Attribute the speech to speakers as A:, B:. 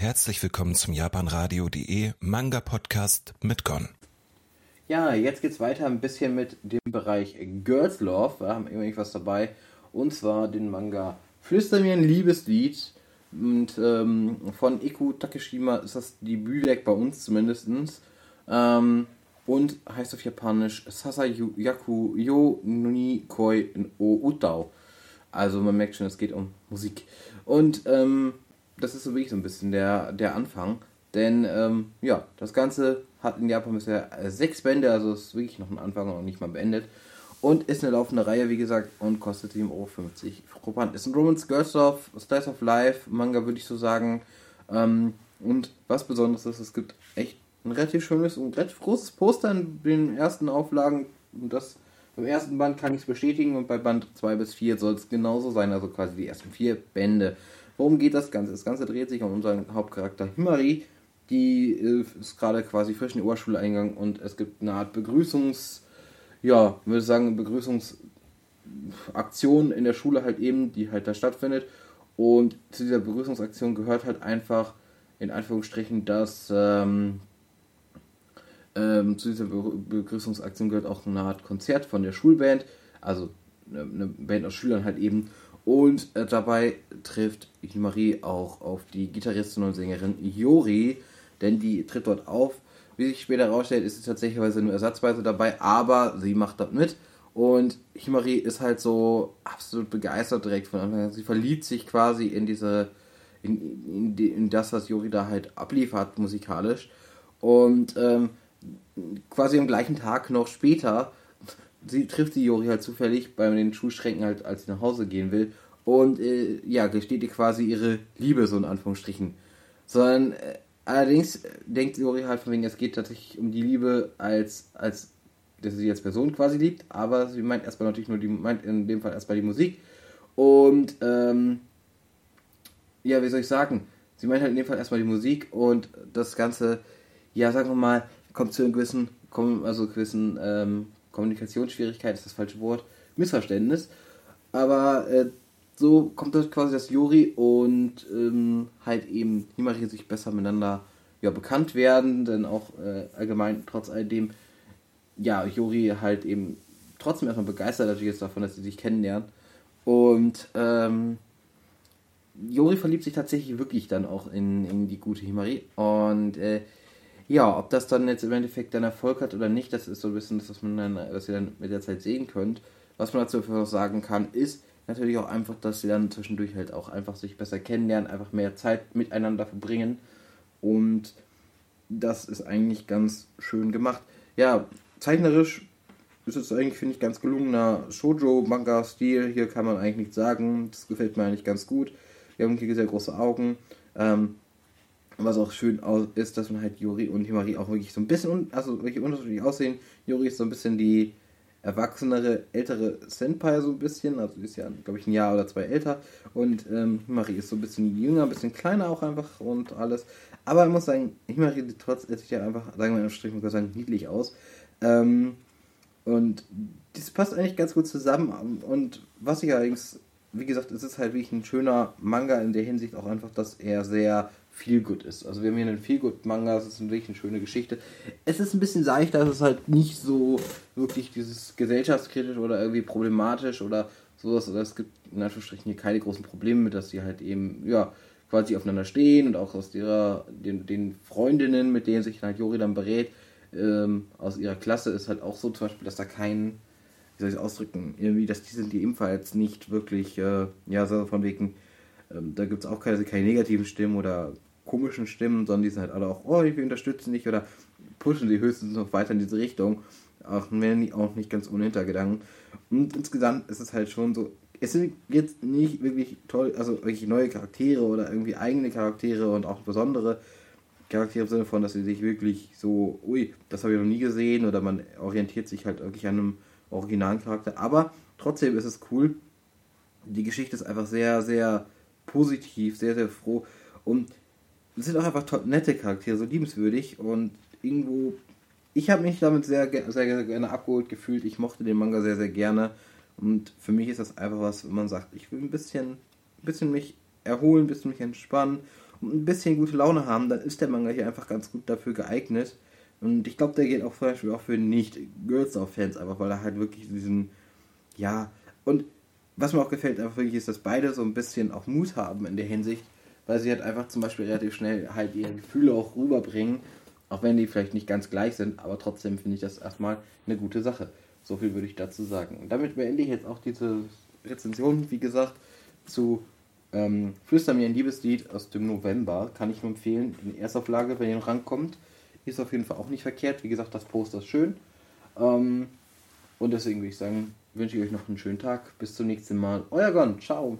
A: Herzlich willkommen zum japanradio.de Manga Podcast mit Gon.
B: Ja, jetzt geht's weiter ein bisschen mit dem Bereich Girls Love. Wir haben irgendwas dabei. Und zwar den Manga Flüster mir ein Liebeslied. Und ähm, von Iku Takeshima ist das Debütwerk bei uns zumindest. Ähm, und heißt auf Japanisch Sasayaku yo nuni koi o utao. Also man merkt schon, es geht um Musik. Und ähm, das ist so wirklich so ein bisschen der, der Anfang. Denn ähm, ja, das Ganze hat in Japan bisher sechs Bände, also ist wirklich noch ein Anfang und nicht mal beendet. Und ist eine laufende Reihe, wie gesagt, und kostet 7,50 Euro pro Band. Ist ein Romance Girls of Slice of Life Manga, würde ich so sagen. Ähm, und was Besonderes ist, es gibt echt ein relativ schönes und relativ großes Poster in den ersten Auflagen. Und das beim ersten Band kann ich es bestätigen und bei Band 2 bis 4 soll es genauso sein, also quasi die ersten vier Bände. Worum geht das Ganze? Das Ganze dreht sich um unseren Hauptcharakter Himari. Die äh, ist gerade quasi frisch in die Oberschule eingegangen und es gibt eine Art Begrüßungs- ja, würde sagen, Begrüßungsaktion in der Schule halt eben, die halt da stattfindet. Und zu dieser Begrüßungsaktion gehört halt einfach, in Anführungsstrichen, dass ähm, ähm, zu dieser Be Begrüßungsaktion gehört auch eine Art Konzert von der Schulband, also eine Band aus Schülern halt eben. Und äh, dabei trifft Himari auch auf die Gitarristin und Sängerin Yori, denn die tritt dort auf wie sich später herausstellt, ist sie tatsächlich nur ersatzweise dabei, aber sie macht das mit. Und Himari ist halt so absolut begeistert direkt von Anfang an. Sie verliebt sich quasi in diese, in, in, in das, was Yori da halt abliefert musikalisch. Und ähm, quasi am gleichen Tag noch später, sie trifft die Yori halt zufällig bei den Schulschränken halt, als sie nach Hause gehen will. Und äh, ja, gesteht ihr quasi ihre Liebe, so in Anführungsstrichen. Sondern äh, Allerdings denkt Jori halt von wegen, es geht tatsächlich um die Liebe als, als dass sie als Person quasi liebt, aber sie meint erstmal natürlich nur die, meint in dem Fall erstmal die Musik. Und ähm, ja, wie soll ich sagen? Sie meint halt in dem Fall erstmal die Musik und das Ganze, ja, sagen wir mal, kommt zu einem gewissen, also gewissen ähm, Kommunikationsschwierigkeit, ist das falsche Wort, Missverständnis. Aber äh, so kommt das quasi, dass Juri und ähm, halt eben Himari sich besser miteinander ja, bekannt werden, denn auch äh, allgemein trotz alledem, ja, Juri halt eben trotzdem erstmal begeistert natürlich ist davon, dass sie sich kennenlernen. Und ähm, Jori verliebt sich tatsächlich wirklich dann auch in, in die gute Himari. Und äh, ja, ob das dann jetzt im Endeffekt dann Erfolg hat oder nicht, das ist so ein bisschen das, was man dann, was ihr dann mit der Zeit sehen könnt. Was man dazu sagen kann, ist, natürlich auch einfach, dass sie dann zwischendurch halt auch einfach sich besser kennenlernen, einfach mehr Zeit miteinander verbringen. Und das ist eigentlich ganz schön gemacht. Ja, zeichnerisch ist es eigentlich, finde ich, ganz gelungener Shoujo-Manga-Stil. Hier kann man eigentlich nichts sagen. Das gefällt mir eigentlich ganz gut. Wir haben hier sehr große Augen. Ähm, was auch schön ist, dass man halt Yuri und Himari auch wirklich so ein bisschen, also wirklich unterschiedlich aussehen. Yuri ist so ein bisschen die erwachsenere, ältere Senpai so ein bisschen, also ist ja, glaube ich, ein Jahr oder zwei älter und ähm, Himari ist so ein bisschen jünger, ein bisschen kleiner auch einfach und alles. Aber ich muss sagen, Himari sieht trotz sieht ja einfach, sagen wir im Strich, muss sagen, niedlich aus. Ähm, und das passt eigentlich ganz gut zusammen. Und was ich allerdings, wie gesagt, es ist halt wirklich ein schöner Manga in der Hinsicht auch einfach, dass er sehr viel gut ist. Also wir haben hier einen viel gut Manga, es ist wirklich eine schöne Geschichte. Es ist ein bisschen seichter, es ist halt nicht so wirklich dieses gesellschaftskritisch oder irgendwie problematisch oder sowas. Oder es gibt in Anführungsstrichen hier keine großen Probleme mit, dass sie halt eben, ja, quasi aufeinander stehen und auch aus ihrer, den, den Freundinnen, mit denen sich halt Jori dann berät, ähm, aus ihrer Klasse ist halt auch so zum Beispiel, dass da kein, wie soll ich es ausdrücken, irgendwie, dass die sind die ebenfalls nicht wirklich, äh, ja, so von wegen, ähm, da gibt es auch keine, keine negativen Stimmen oder komischen Stimmen, sondern die sind halt alle auch, oh, wir unterstützen dich oder pushen sie höchstens noch weiter in diese Richtung. Auch wenn auch nicht ganz ohne Hintergedanken. Und insgesamt ist es halt schon so, es sind jetzt nicht wirklich toll, also wirklich neue Charaktere oder irgendwie eigene Charaktere und auch besondere Charaktere im Sinne von, dass sie sich wirklich so, ui, das habe ich noch nie gesehen oder man orientiert sich halt wirklich an einem originalen Charakter. Aber trotzdem ist es cool. Die Geschichte ist einfach sehr, sehr positiv, sehr, sehr froh. Und es sind auch einfach nette Charaktere, so liebenswürdig und irgendwo. Ich habe mich damit sehr, sehr, sehr gerne abgeholt gefühlt. Ich mochte den Manga sehr, sehr gerne. Und für mich ist das einfach was, wenn man sagt, ich will ein bisschen, ein bisschen mich erholen, ein bisschen mich entspannen. ein bisschen gute Laune haben, dann ist der Manga hier einfach ganz gut dafür geeignet. Und ich glaube, der geht auch zum Beispiel auch für nicht Girls of Fans, einfach weil er halt wirklich diesen, ja, und was mir auch gefällt einfach wirklich ist, dass beide so ein bisschen auch Mut haben in der Hinsicht, weil sie halt einfach zum Beispiel relativ schnell halt ihre Gefühle auch rüberbringen, auch wenn die vielleicht nicht ganz gleich sind, aber trotzdem finde ich das erstmal eine gute Sache. So viel würde ich dazu sagen. Und damit beende ich jetzt auch diese Rezension, wie gesagt, zu ähm, Flüster mir ein Liebeslied aus dem November. Kann ich nur empfehlen, in Erstauflage, wenn ihr rankommt. Ist auf jeden Fall auch nicht verkehrt. Wie gesagt, das Poster ist schön. Ähm, und deswegen würde ich sagen, wünsche ich euch noch einen schönen Tag. Bis zum nächsten Mal. Euer Gon. Ciao.